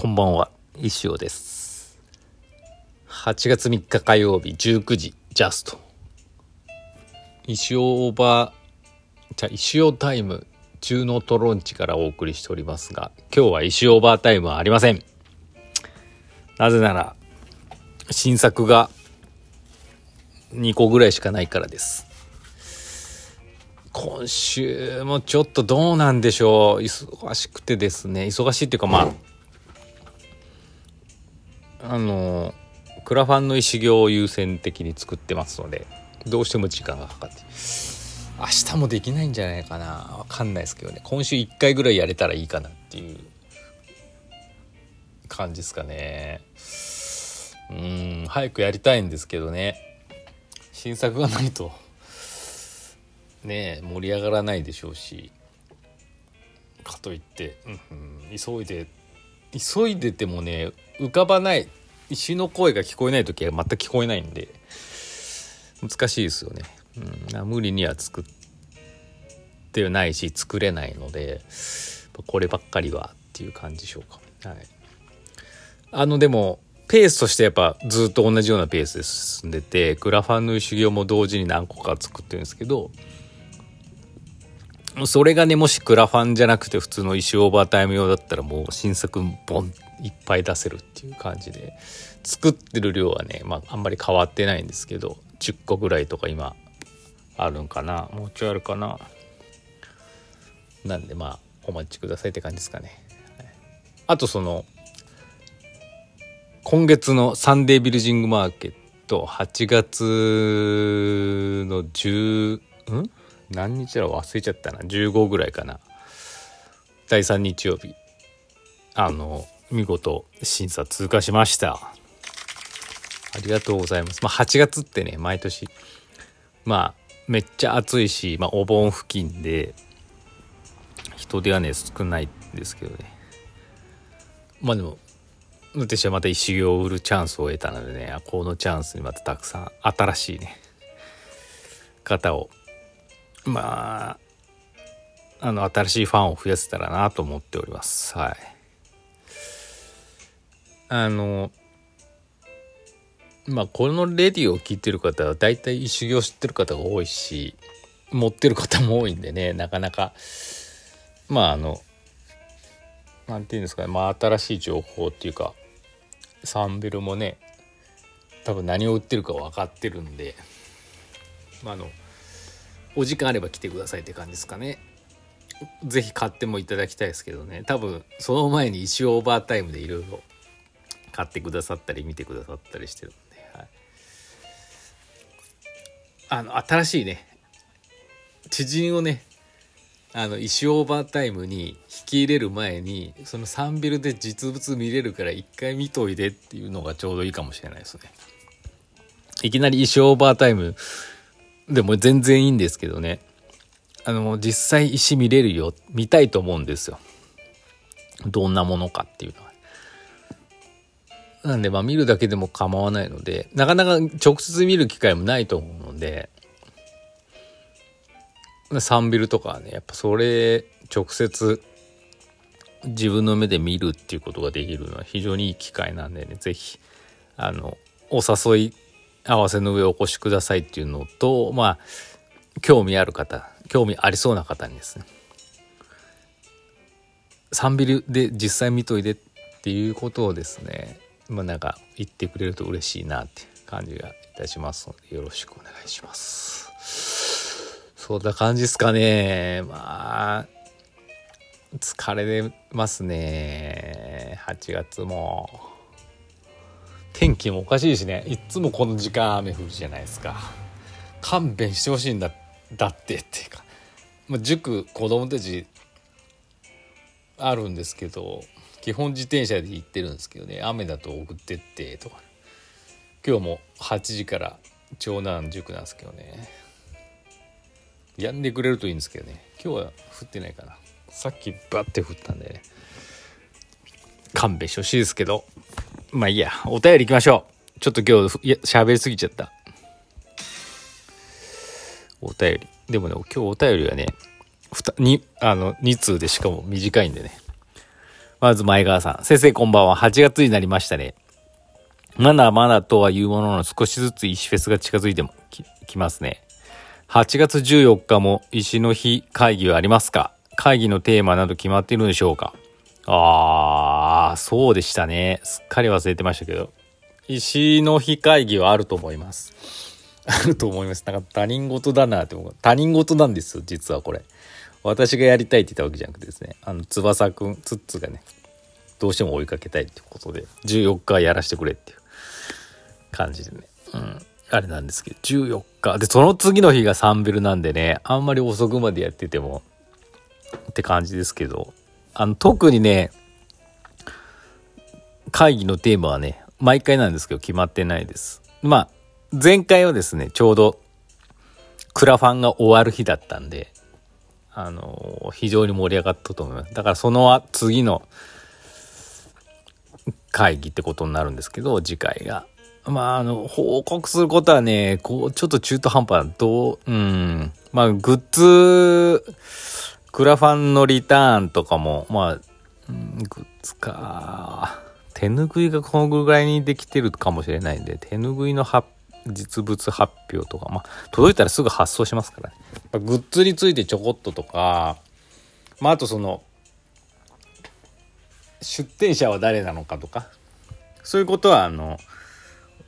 こんばんは、石尾です。8月3日火曜日19時、ジャスト。石尾オーバー、じゃ石尾タイム、中野トロンチからお送りしておりますが、今日は石尾オーバータイムはありません。なぜなら、新作が2個ぐらいしかないからです。今週もちょっとどうなんでしょう忙しくてですね忙しいっていうかまああのクラファンの石行を優先的に作ってますのでどうしても時間がかかって。明日もできないんじゃないかな。わかんないですけどね。今週1回ぐらいやれたらいいかなっていう。感じですかね。うん早くやりたいんですけどね。新作がないとね盛り上がらないでしょうし。かといって、うんうん、急いで急いでてもね浮かばない石の声が聞こえない時は全く聞こえないんで難しいですよね、うん、無理には作ってないし作れないのでこればっかりはっていう感じでしょうか。はい。あのでもペースとしてやっぱずっと同じようなペースで進んでてクラファンの修行も同時に何個か作ってるんですけどそれがねもしクラファンじゃなくて普通の石オーバータイム用だったらもう新作ボンいっぱい出せるっていう感じで。作ってる量はね、まあ、あんまり変わってないんですけど10個ぐらいとか今あるんかな。もうちょいあるかな。なんでまあお待ちくださいって感じですかね、あとその今月のサンデービルジングマーケット8月の10ん？何日だろう？忘れちゃったな。15ぐらいかな。第3日曜日。あの見事審査通過しました。ありがとうございます。まあ8月ってね毎年。まあめっちゃ暑いし、まあ、お盆付近で人手はね少ないんですけどね。まあでも私はまた石行を売るチャンスを得たのでねこのチャンスにまたたくさん新しいね方をまああの新しいファンを増やせたらなと思っております。はい。あのまあこのレディを聞いてる方は大体修行知ってる方が多いし持ってる方も多いんでねなかなかまああのなんていうんですかねまあ新しい情報っていうかサンベルもね多分何を売ってるか分かってるんでまああのお時間あれば来てくださいって感じですかね。ぜひ買ってもいただきたいですけどね。多分その前に石オーバータイムでいろいろ買ってくださったり見てくださったりしてるんで、はい、あの新しいね知人をねあの石オーバータイムに引き入れる前にそのサンビルで実物見れるから一回見といでっていうのがちょうどいいかもしれないですね。いきなり石オーバータイムでも全然いいんですけどね。あの実際石見れるよ。見たいと思うんですよ。どんなものかっていうのは。なんでまあ見るだけでも構わないのでなかなか直接見る機会もないと思うのでサンビルとかはねやっぱそれ直接自分の目で見るっていうことができるのは非常にいい機会なんでね是非あのお誘い合わせの上お越しくださいっていうのとまあ興味ある方興味ありそうな方にですねサンビルで実際見といてっていうことをですねまあなんか言ってくれると嬉しいなっていう感じがいたします。のでよろしくお願いしますそんな感じですかね。まあ疲れますね。8月も。天気もおかしいしね。いっつもこの時間雨降るじゃないですか。勘弁してほしいんだだってっていうか、まあ、塾子供たちあるんですけど基本自転車で行ってるんですけどね。雨だと送ってってとか。今日も8時から長男塾なんですけどね。やんでくれるといいんですけどね。今日は降ってないかな。さっきバッて降ったんでね。勘弁してほしいですけど。まあいいや、お便り行きましょう。ちょっと今日、いや、喋りすぎちゃった。お便り。でもね、今日お便りはね、に、あの、2通でしかも短いんでね。まず前川さん。先生こんばんは。8月になりましたね。まだまだとは言うものの少しずつ石フェスが近づいてもききますね。8月14日も石の日会議はありますか？会議のテーマなど決まっているんでしょうか？あー、そうでしたね。すっかり忘れてましたけど。石の日会議はあると思います。あると思います。なんか他人事だなって思う。他人事なんですよ、実はこれ。私がやりたいって言ったわけじゃなくてですね。あの、翼くん、ツッツがね、どうしても追いかけたいってことで、14日やらせてくれっていう感じでね。うん。あれなんですけど、14日。で、その次の日がサンベルなんでね、あんまり遅くまでやってても、って感じですけど、あの、特にね、会議のテーマはね、毎回なんですけど決まってないです。まあ、前回はですね、ちょうど、クラファンが終わる日だったんで、あの、非常に盛り上がったと思います。だからその次の会議ってことになるんですけど、次回が。まあ、あの、報告することはね、こう、ちょっと中途半端どう、うん。まあ、グッズ、クラファンのリターンとかも、まあ、グッズか。手拭いがこのぐらいにできてるかもしれないんで、手拭いの実物発表とか、まあ、届いたらすぐ発送しますからね。グッズについてちょこっととか、まあ、あとその、出店者は誰なのかとか、そういうことは、あの、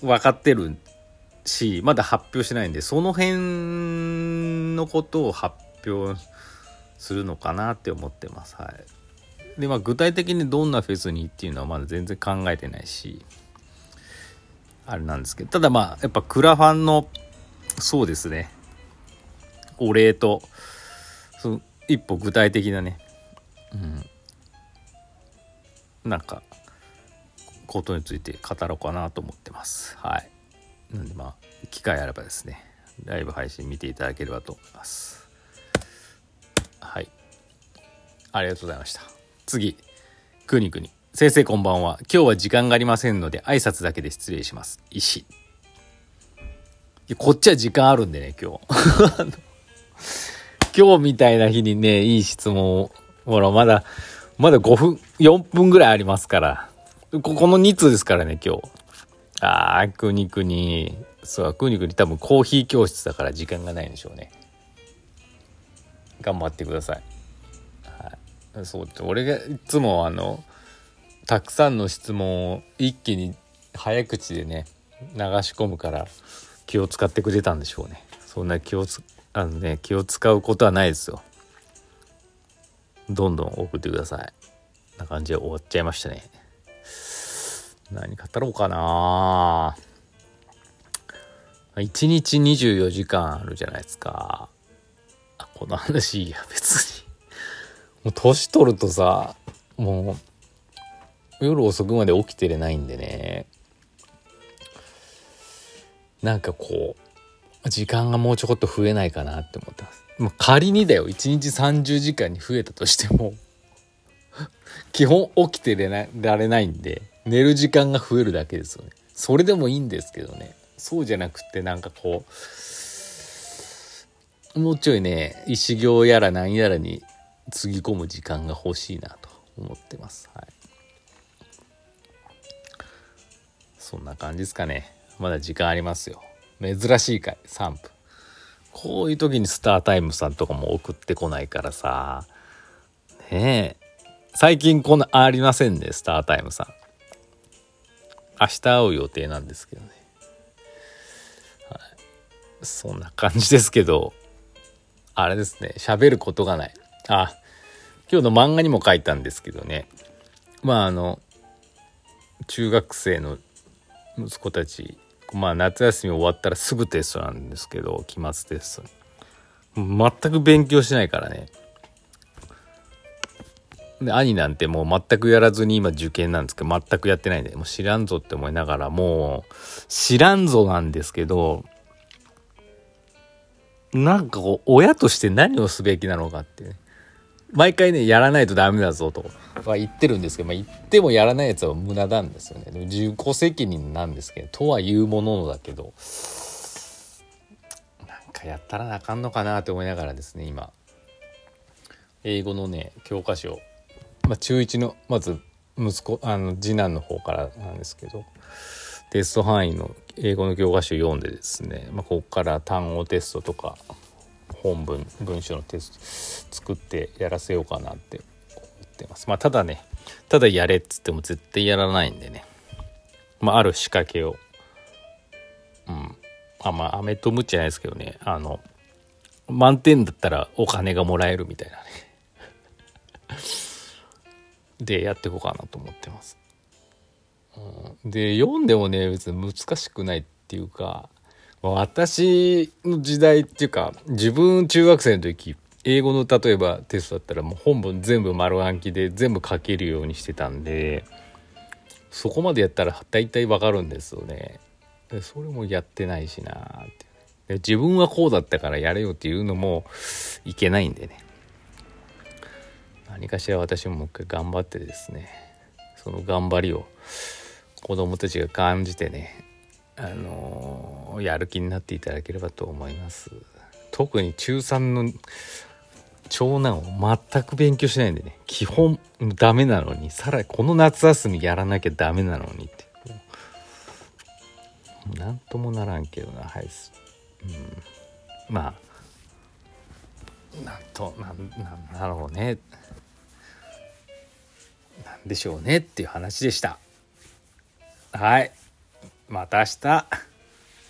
分かってるし、まだ発表してないんで、その辺のことを発表するのかなって思ってます。はい。で、まあ、具体的にどんなフェスにっていうのはまだ全然考えてないし、あれなんですけど、ただまあ、やっぱクラファンの、そうですね、お礼と、その一歩具体的なね、うん、なんか、ことについて語ろうかなと思ってます。はい。なんでまあ、機会あればですね、ライブ配信見ていただければと思います。はい。ありがとうございました。次、くにくに。先生こんばんは。今日は時間がありませんので挨拶だけで失礼します。石。こっちは時間あるんでね、今日。今日みたいな日にね、いい質問を、ほら、まだ、まだ5分、4分ぐらいありますから。ここの2通ですからね、今日。あー、くにくに。そう、くにくに多分コーヒー教室だから時間がないんでしょうね。頑張ってください。そうって、俺がいつもあの、たくさんの質問を一気に早口でね流し込むから気を使ってくれたんでしょうね。そんな気をつあのね気を使うことはないですよ。どんどん送ってください。な感じで終わっちゃいましたね。何語ろうかな。1日24時間あるじゃないですか。この話いや別に。もう年取るとさもう夜遅くまで起きてれないんでね。なんかこう時間がもうちょこっと増えないかなって思ってます。もう仮にだよ。1日30時間に増えたとしても 基本起きてれなられないんで寝る時間が増えるだけですよね。それでもいいんですけどね。そうじゃなくてなんかこうもうちょいね石行やら何やらにつぎ込む時間が欲しいなと思ってますはいそんな感じですかね。まだ時間ありますよ。珍しい回、3分。こういう時にスタータイムさんとかも送ってこないからさ。ねえ。最近こんな、ありませんね、スタータイムさん。明日会う予定なんですけどね。はい。そんな感じですけど、あれですね、喋ることがない。あ、今日の漫画にも書いたんですけどね。まああの、中学生の息子たちまあ夏休み終わったらすぐテストなんですけど期末テスト全く勉強しないからね。で兄なんてもう全くやらずに今受験なんですけど全くやってないんでもう知らんぞって思いながらもう知らんぞなんですけどなんかこう親として何をすべきなのかってね。毎回ね、やらないとダメだぞとは言ってるんですけど、まあ、言ってもやらないやつは無駄なんですよね。でも自己責任なんですけど、とは言うもののだけど、なんかやったらなあかんのかなって思いながらですね、今、英語のね、教科書、まあ、中1のまず息子あの次男の方からなんですけどテスト範囲の英語の教科書読んでですね、まあ、ここから単語テストとか本文文章のテスト作ってやらせようかなって思ってます。まあただねただやれっつっても絶対やらないんでね。まあある仕掛けを。うん。あまあアメとムチじゃないですけどね。あの満点だったらお金がもらえるみたいなね。でやっていこうかなと思ってます。うん、で読んでもね別に難しくないっていうか私の時代っていうか自分中学生の時英語の例えばテストだったらもう本文全部丸暗記で全部書けるようにしてたんでそこまでやったら大体わかるんですよね。それもやってないしなって自分はこうだったからやれよっていうのもいけないんでね何かしら私ももう一回頑張ってですねその頑張りを子供たちが感じてねあの、やる気になっていただければと思います。特に中3の長男を全く勉強しないんでね。基本ダメなのに。さらにこの夏休みやらなきゃダメなのにって。なんともならんけどなはい、うん、まあなんとなんなんだろうね。なんでしょうねっていう話でした。はい。また明日。